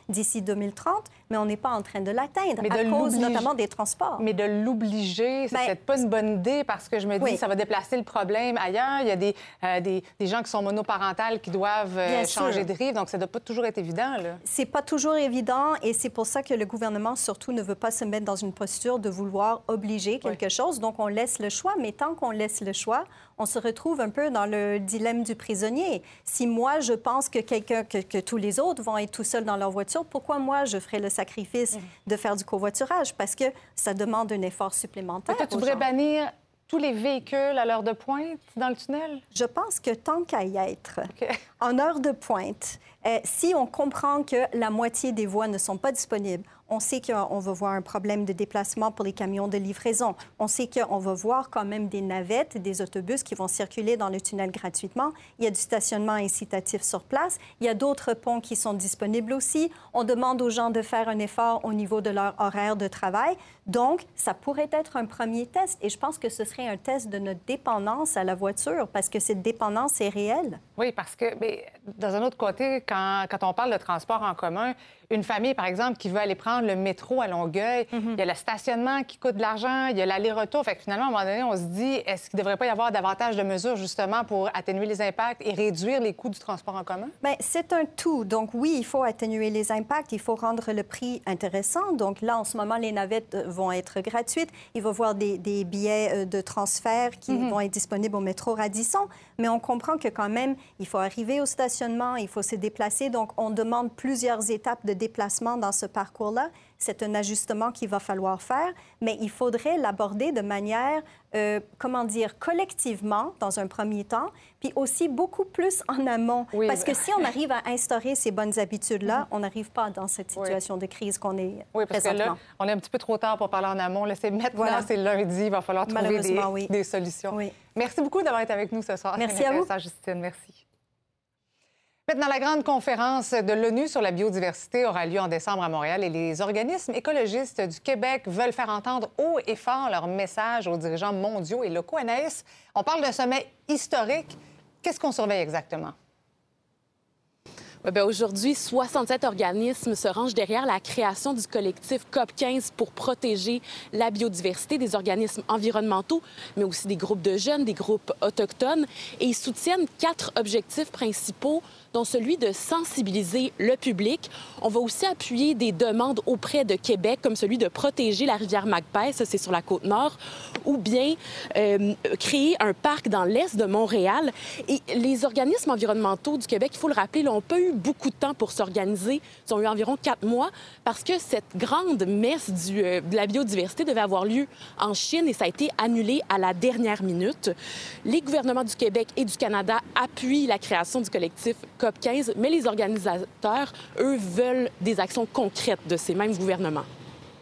d'ici 2030, mais on n'est pas en train de l'atteindre Mais à de cause l'obliger- notamment des transports. Mais de l'obliger, c'est Ben, peut-être pas une bonne idée parce que je me dis Oui. ça va déplacer le problème ailleurs. Il y a des, euh, des, des gens qui sont monoparentales qui doivent euh, changer sûr. de rive, donc ça ne doit pas toujours être évident. C'est pas toujours évident et c'est pour ça que le gouvernement surtout ne veut pas se mettre dans une posture de vouloir obliger quelque chose. Donc on laisse le choix, mais tant qu'on laisse le choix, on se retrouve un peu dans le dilemme du prisonnier. Si moi je pense que quelqu'un que, que tous les autres vont être tout seuls dans leur voiture, pourquoi moi je ferais le sacrifice de faire du covoiturage? Parce que ça demande un effort supplémentaire. Toi, tu voudrais bannir tous les véhicules à l'heure de pointe dans le tunnel? Je pense que tant qu'à y être, en heure de pointe, euh, si on comprend que la moitié des voies ne sont pas disponibles, on sait qu'on va voir un problème de déplacement pour les camions de livraison. On sait qu'on va voir quand même des navettes, des autobus qui vont circuler dans le tunnel gratuitement. Il y a du stationnement incitatif sur place. Il y a d'autres ponts qui sont disponibles aussi. On demande aux gens de faire un effort au niveau de leur horaire de travail. Donc, ça pourrait être un premier test. Et je pense que ce serait un test de notre dépendance à la voiture parce que cette dépendance est réelle. Oui, parce que, mais, dans un autre côté, quand, quand on parle de transport en commun, une famille, par exemple, qui veut aller prendre le métro à Longueuil, il y a le stationnement qui coûte de l'argent, il y a l'aller-retour. Fait que finalement, à un moment donné, on se dit, est-ce qu'il ne devrait pas y avoir davantage de mesures, justement, pour atténuer les impacts et réduire les coûts du transport en commun? Bien, c'est un tout. Donc, oui, il faut atténuer les impacts, il faut rendre le prix intéressant. Donc, là, en ce moment, les navettes euh, vont être gratuites. Il va y avoir des, des billets euh, de transfert qui Mhm. vont être disponibles au métro Radisson. Mais on comprend que quand même, il faut arriver au stationnement, il faut se déplacer. Donc, on demande plusieurs étapes de déplacement dans ce parcours-là. C'est un ajustement qu'il va falloir faire, mais il faudrait l'aborder de manière, euh, comment dire, collectivement dans un premier temps, puis aussi beaucoup plus en amont. Oui, Parce que si on arrive à instaurer ces bonnes habitudes-là, on n'arrive pas dans cette situation de crise qu'on est Oui, parce que là, présentement. on est un petit peu trop tard pour parler en amont. Là, c'est maintenant, Voilà. c'est lundi. Il va falloir trouver des, oui. des solutions. Merci beaucoup d'avoir été avec nous ce soir. Merci à vous. Justine. Merci. Maintenant, la grande conférence de l'ONU sur la biodiversité aura lieu en décembre à Montréal et les organismes écologistes du Québec veulent faire entendre haut et fort leur message aux dirigeants mondiaux et locaux. Anaïs, on parle d'un sommet historique. Qu'est-ce qu'on surveille exactement? Aujourd'hui, 67 organismes se rangent derrière la création du collectif COP15 pour protéger la biodiversité des organismes environnementaux, mais aussi des groupes de jeunes, des groupes autochtones. Et ils soutiennent quatre objectifs principaux dont celui de sensibiliser le public. On va aussi appuyer des demandes auprès de Québec, comme celui de protéger la rivière Magpie, ça c'est sur la côte nord, ou bien euh, créer un parc dans l'est de Montréal. Et les organismes environnementaux du Québec, il faut le rappeler, n'ont pas eu beaucoup de temps pour s'organiser. Ils ont eu environ quatre mois parce que cette grande messe euh, de la biodiversité devait avoir lieu en Chine et ça a été annulé à la dernière minute. Les gouvernements du Québec et du Canada appuient la création du collectif COP15, mais les organisateurs, eux, veulent des actions concrètes de ces mêmes gouvernements.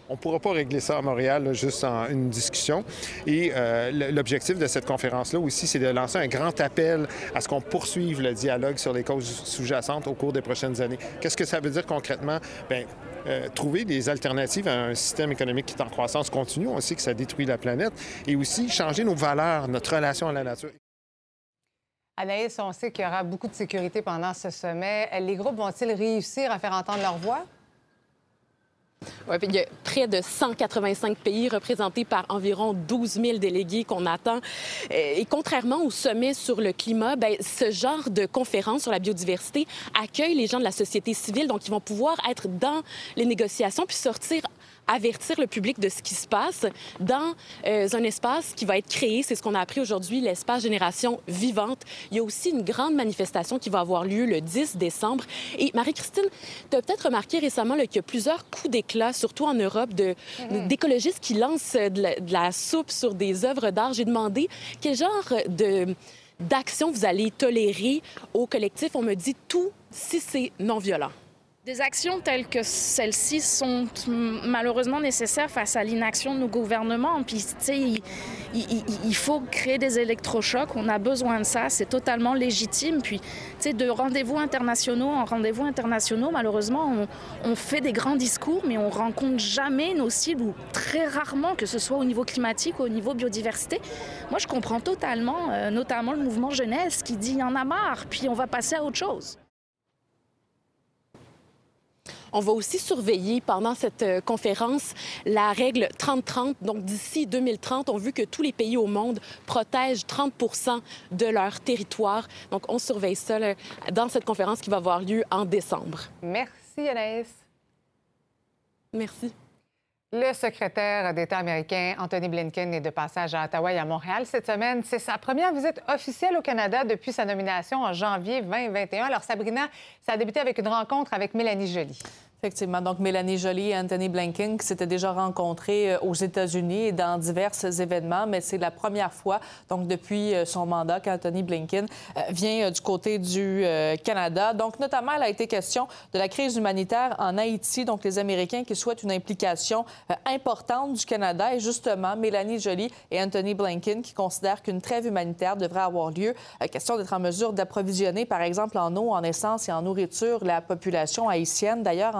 On ne pourra pas régler ça à Montréal juste en une discussion. Et euh, l'objectif de cette conférence-là aussi, c'est de lancer un grand appel à ce qu'on poursuive le dialogue sur les causes sous-jacentes au cours des prochaines années. Qu'est-ce que ça veut dire concrètement? Bien, euh, trouver des alternatives à un système économique qui est en croissance continue. On sait que ça détruit la planète. Et aussi changer nos valeurs, notre relation à la nature. Anaïs, on sait qu'il y aura beaucoup de sécurité pendant ce sommet. Les groupes vont-ils réussir à faire entendre leur voix? Oui, il y a près de 185 pays représentés par environ 12 000 délégués qu'on attend. Euh, et contrairement au sommet sur le climat, bien, ce genre de conférence sur la biodiversité accueille les gens de la société civile, donc ils vont pouvoir être dans les négociations puis sortir avertir le public de ce qui se passe dans euh, un espace qui va être créé. C'est ce qu'on a appris aujourd'hui, l'espace Génération Vivante. Il y a aussi une grande manifestation qui va avoir lieu le 10 décembre. Et Marie-Christine, tu as peut-être remarqué récemment qu'il y a plusieurs coups d'éclat, surtout en Europe, mm-hmm. d'écologistes qui lancent de la, de la, soupe sur des œuvres d'art. J'ai demandé quel genre de d'action vous allez tolérer au collectif. On me dit tout si c'est non violent. Des actions telles que celles-ci sont malheureusement nécessaires face à l'inaction de nos gouvernements. Puis, tu sais, il, faut créer des électrochocs. On a besoin de ça. C'est totalement légitime. Puis, tu sais, de rendez-vous internationaux en rendez-vous internationaux, malheureusement, on, fait des grands discours, mais on rencontre jamais nos cibles ou très rarement, que ce soit au niveau climatique ou au niveau biodiversité. Moi, je comprends totalement, euh, notamment le mouvement jeunesse qui dit il y en a marre, puis on va passer à autre chose. On va aussi surveiller pendant cette euh, conférence la règle 30-30. Donc, d'ici 2030, on vu que tous les pays au monde protègent 30% de leur territoire. Donc, on surveille ça dans cette conférence qui va avoir lieu en décembre. Merci, Anaïs. Merci. Le secrétaire d'État américain Anthony Blinken est de passage à Ottawa et à Montréal cette semaine. C'est sa première visite officielle au Canada depuis sa nomination en janvier 2021. Alors, Sabrina, ça a débuté avec une rencontre avec Mélanie Joly. Effectivement. Donc, Mélanie Joly et Anthony Blinken qui s'étaient déjà rencontrés euh, aux États-Unis et dans divers événements, mais c'est la première fois, donc depuis euh, son mandat, qu'Anthony Blinken euh, vient du côté du Canada. Donc, notamment, il a été question de la crise humanitaire en Haïti, donc les Américains qui souhaitent une implication importante du Canada. Et justement, Mélanie Joly et Anthony Blinken qui considèrent qu'une trêve humanitaire devrait avoir lieu. Question d'être en mesure d'approvisionner, par exemple, en eau, en essence et en nourriture la population haïtienne. D'ailleurs,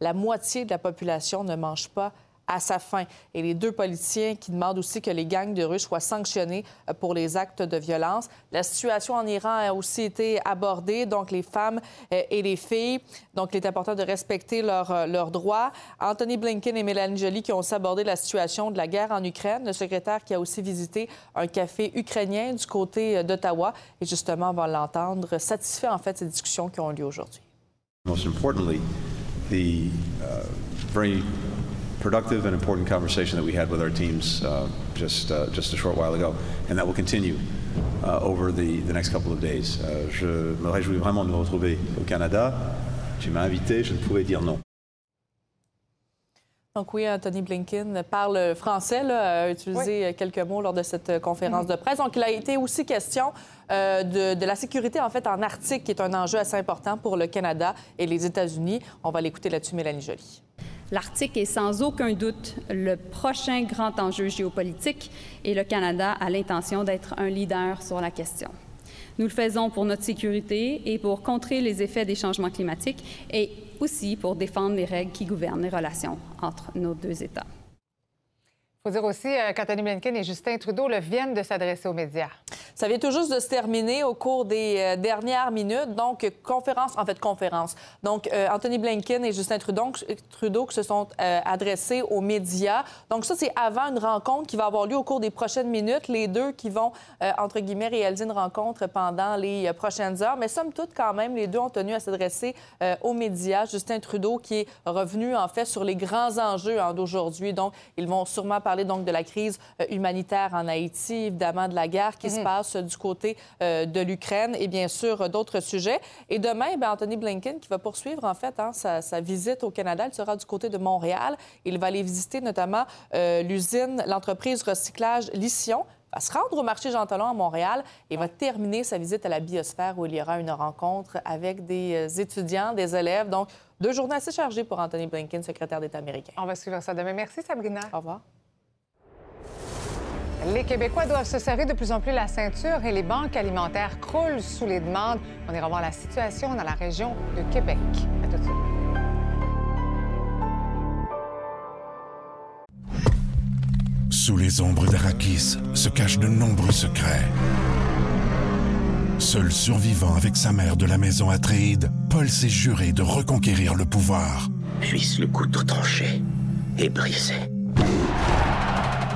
la moitié de la population ne mange pas à sa faim. Et les deux politiciens qui demandent aussi que les gangs de Russes soient sanctionnés euh, pour les actes de violence. La situation en Iran a aussi été abordée, donc les femmes euh, et les filles. Donc, il est important de respecter euh, leurs droits. Anthony Blinken et Mélanie Joly qui ont aussi abordé la situation de la guerre en Ukraine. Le secrétaire qui a aussi visité un café ukrainien du côté d'Ottawa. Et justement, on va l'entendre, satisfait en fait ces discussions qui ont lieu aujourd'hui. The uh, very productive and important conversation that we had with our teams uh, just uh, just a short while ago, and that will continue uh, over the, the next couple of days. Uh, je me réjouis vraiment de nous retrouver au Canada. Tu m'as invité, je ne pouvais dire non. Donc oui, Anthony Blinken parle français, là, a utilisé quelques mots lors de cette conférence mm-hmm. de presse. Donc il a été aussi question euh, de, de, la sécurité en fait en Arctique, qui est un enjeu assez important pour le Canada et les États-Unis. On va l'écouter là-dessus, Mélanie Joly. L'Arctique est sans aucun doute le prochain grand enjeu géopolitique et le Canada a l'intention d'être un leader sur la question. Nous le faisons pour notre sécurité et pour contrer les effets des changements climatiques et aussi pour défendre les règles qui gouvernent les relations entre nos deux États. Faut dire aussi euh, qu'Anthony Blinken et Justin Trudeau le viennent de s'adresser aux médias. Ça vient tout juste de se terminer au cours des euh, dernières minutes. Donc, conférence, en fait, conférence. Donc, euh, Anthony Blinken et Justin Trudeau, Trudeau qui se sont adressés aux médias. Donc, ça, c'est avant une rencontre qui va avoir lieu au cours des prochaines minutes. Les deux qui vont, entre guillemets, réaliser une rencontre pendant les prochaines heures. Mais somme toute, quand même, les deux ont tenu à s'adresser aux médias. Justin Trudeau qui est revenu, en fait, sur les grands enjeux hein, d'aujourd'hui. Donc, ils vont sûrement parler donc de la crise euh, humanitaire en Haïti, évidemment de la guerre qui se mhm. passe du côté euh, de l'Ukraine et bien sûr d'autres sujets. Et demain, bien, Anthony Blinken qui va poursuivre en fait hein, sa, visite au Canada, il sera du côté de Montréal. Il va aller visiter notamment euh, l'usine, l'entreprise recyclage Lission va se rendre au marché Jean Talon à Montréal et va terminer sa visite à la biosphère où il y aura une rencontre avec des étudiants, des élèves. Donc, deux journées assez chargées pour Anthony Blinken, secrétaire d'État américain. On va suivre ça demain. Merci, Sabrina. Au revoir. Les Québécois doivent se serrer de plus en plus la ceinture et les banques alimentaires croulent sous les demandes. On ira voir la situation dans la région de Québec. À tout de suite. Sous les ombres d'Arakis se cachent de nombreux secrets. Seul survivant avec sa mère de la maison Atréide, Paul s'est juré de reconquérir le pouvoir. Puisse le couteau tranché et brisé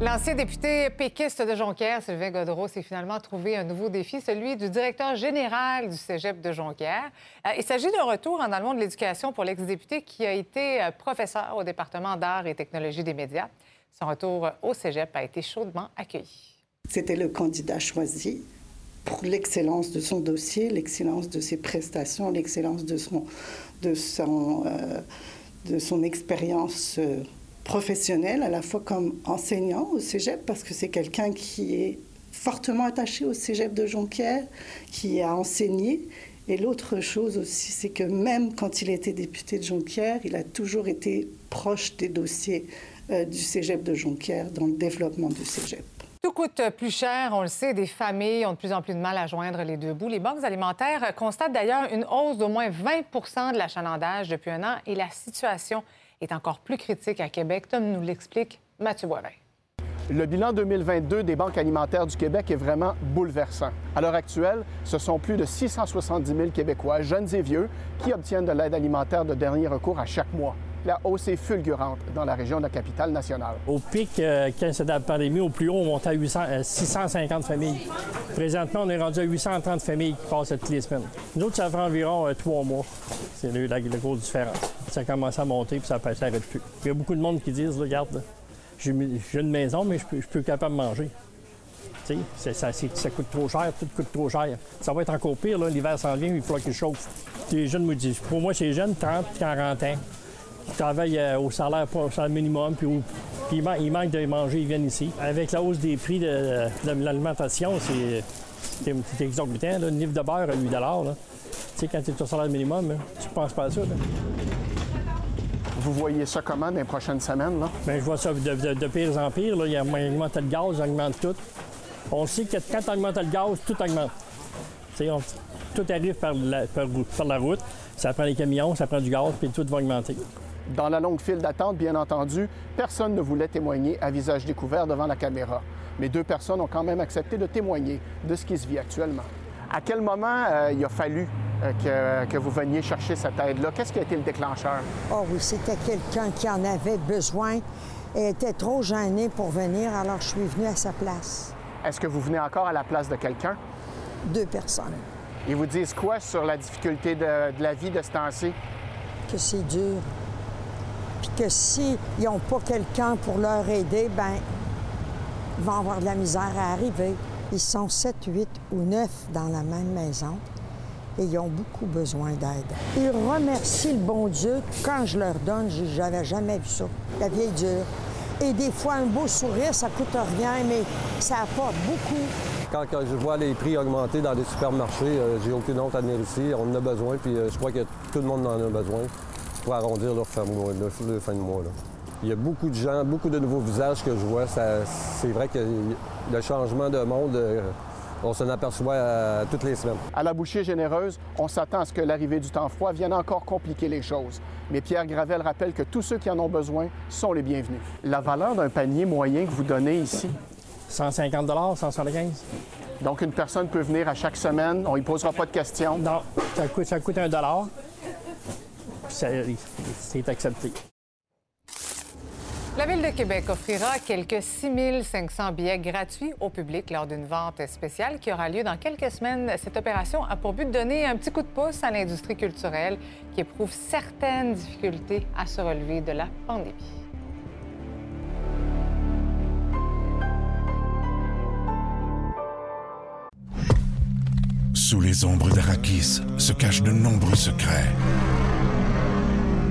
L'ancien député péquiste de Jonquière, Sylvain Godreau, s'est finalement trouvé un nouveau défi, celui du directeur général du cégep de Jonquière. Euh, il s'agit d'un retour en allemand de l'éducation pour l'ex-député qui a été euh, professeur au département d'art et technologie des médias. Son retour au cégep a été chaudement accueilli. C'était le candidat choisi pour l'excellence de son dossier, l'excellence de ses prestations, l'excellence de son, de son, euh, de son expérience professionnel, à la fois comme enseignant au cégep, parce que c'est quelqu'un qui est fortement attaché au cégep de Jonquière, qui a enseigné. Et l'autre chose aussi, c'est que même quand il était député de Jonquière, il a toujours été proche des dossiers euh, du cégep de Jonquière dans le développement du cégep. Tout coûte plus cher, on le sait, des familles ont de plus en plus de mal à joindre les deux bouts. Les banques alimentaires constatent d'ailleurs une hausse d'au moins 20% de l'achalandage depuis un an et la situation est encore plus critique à Québec. Tom nous l'explique, Mathieu Boivin. Le bilan 2022 des banques alimentaires du Québec est vraiment bouleversant. À l'heure actuelle, ce sont plus de 670 000 Québécois, jeunes et vieux, qui obtiennent de l'aide alimentaire de dernier recours à chaque mois. La hausse est fulgurante dans la région de la capitale nationale. Au pic, euh, quand c'était la pandémie, au plus haut, on montait à 650 euh, familles. Présentement, on est rendu à 830 familles qui passent toutes les semaines. Nous autres, ça fait environ euh, trois mois. C'est la, la, grosse différence. Ça a commencé à monter, puis ça s'arrête plus. Il y a beaucoup de monde qui disent, regarde, j'ai une maison, mais je peux, je peux capable de manger. Ça, ça, ça, coûte trop cher, tout coûte trop cher. Ça va être encore pire, l'hiver s'en vient, il faut qu'il chauffe. Les jeunes me disent, pour moi, c'est jeunes, 30, 40 ans qui travaillent euh, au salaire, au salaire minimum, puis, il, manque de manger, ils viennent ici. Avec la hausse des prix de, l'alimentation, c'est exorbitant. Là. Une livre de beurre à 8 là. Tu sais, quand tu es au salaire minimum, tu ne penses pas à ça. Vous voyez ça comment dans les prochaines semaines? Là? Bien, je vois ça de, de, pire en pire. Là. Il augmente le gaz, il augmente tout. On sait que quand on augmente le gaz, tout augmente. tout arrive par la, par la route. Ça prend les camions, ça prend du gaz, puis tout va augmenter. Dans la longue file d'attente, bien entendu, personne ne voulait témoigner à visage découvert devant la caméra. Mais deux personnes ont quand même accepté de témoigner de ce qui se vit actuellement. À quel moment euh, il a fallu euh, que, vous veniez chercher cette aide-là? Qu'est-ce qui a été le déclencheur? Oh oui, c'était quelqu'un qui en avait besoin et était trop gêné pour venir, alors je suis venue à sa place. Est-ce que vous venez encore à la place de quelqu'un? Deux personnes. Ils vous disent quoi sur la difficulté de, la vie de ce temps-ci? Que c'est dur puis que s'ils n'ont pas quelqu'un pour leur aider, ben ils vont avoir de la misère à arriver. Ils sont 7, 8 ou 9 dans la même maison et ils ont beaucoup besoin d'aide. Ils remercient le bon Dieu. Quand je leur donne, j'avais jamais vu ça. La vie est dure. Et des fois, un beau sourire, ça coûte rien, mais ça apporte beaucoup. Quand, quand je vois les prix augmenter dans les supermarchés, euh, j'ai aucune honte à venir ici. On en a besoin, puis euh, je crois que tout le monde en a besoin pour arrondir leur fin de mois. leur- leur fin de mois, là. Il y a beaucoup de gens, beaucoup de nouveaux visages que je vois. C'est vrai que le changement de monde, euh, on s'en aperçoit euh, toutes les semaines. À la bouchée généreuse, on s'attend à ce que l'arrivée du temps froid vienne encore compliquer les choses. Mais Pierre Gravel rappelle que tous ceux qui en ont besoin sont les bienvenus. La valeur d'un panier moyen que vous donnez ici? 150 175 Donc, une personne peut venir à chaque semaine, on ne posera pas de questions? Non, ça coûte, ça coûte un dollar. Puis c'est accepté. La Ville de Québec offrira quelques 6500 billets gratuits au public lors d'une vente spéciale qui aura lieu dans quelques semaines. Cette opération a pour but de donner un petit coup de pouce à l'industrie culturelle qui éprouve certaines difficultés à se relever de la pandémie. Sous les ombres d'Arakis se cachent de nombreux secrets.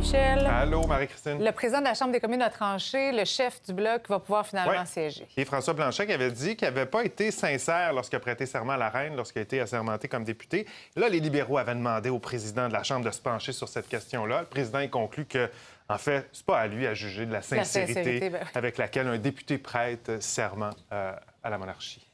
Michel. Allô, Marie-Christine. Le président de la Chambre des communes a tranché. Le chef du bloc va pouvoir finalement Ouais. siéger. Et François Blanchet qui avait dit qu'il n'avait pas été sincère lorsqu'il a prêté serment à la reine, lorsqu'il a été assermenté comme député. Là, les libéraux avaient demandé au président de la Chambre de se pencher sur cette question-là. Le président a conclu que, en fait, c'est pas à lui à juger de la sincérité, sincérité, ben avec laquelle un député prête serment euh, à la monarchie.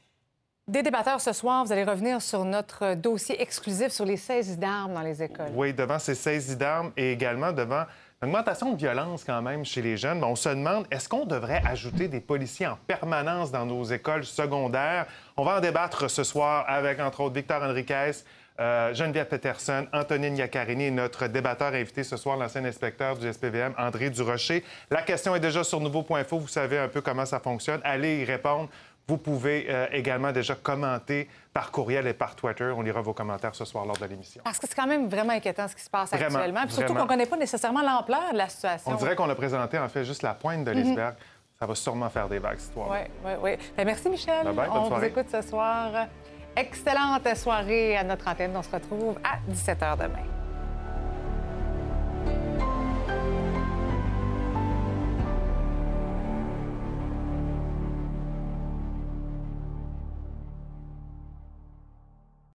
Des débatteurs ce soir, vous allez revenir sur notre dossier exclusif sur les saisies d'armes dans les écoles. Oui, devant ces saisies d'armes et également devant l'augmentation de violence quand même chez les jeunes, on se demande est-ce qu'on devrait ajouter des policiers en permanence dans nos écoles secondaires? On va en débattre ce soir avec, entre autres, Victor Henriquez, euh, Geneviève Peterson, Antonine Yaccarini et notre débatteur invité ce soir, l'ancien inspecteur du SPVM, André Durocher. La question est déjà sur nouveau.info. Vous savez un peu comment ça fonctionne. Allez y répondre. Vous pouvez euh, également déjà commenter par courriel et par Twitter. On lira vos commentaires ce soir lors de l'émission. Parce que c'est quand même vraiment inquiétant ce qui se passe Vraiment, actuellement. Puis surtout qu'on ne connaît pas nécessairement l'ampleur de la situation. On dirait qu'on a présenté en fait juste la pointe de Mhm. l'iceberg. Ça va sûrement faire des vagues, cette histoire. Oui, oui, oui. Ben, merci, Michel. Bye bye, bonne on vous écoute ce soir. Excellente soirée à notre antenne. On se retrouve à 17h demain.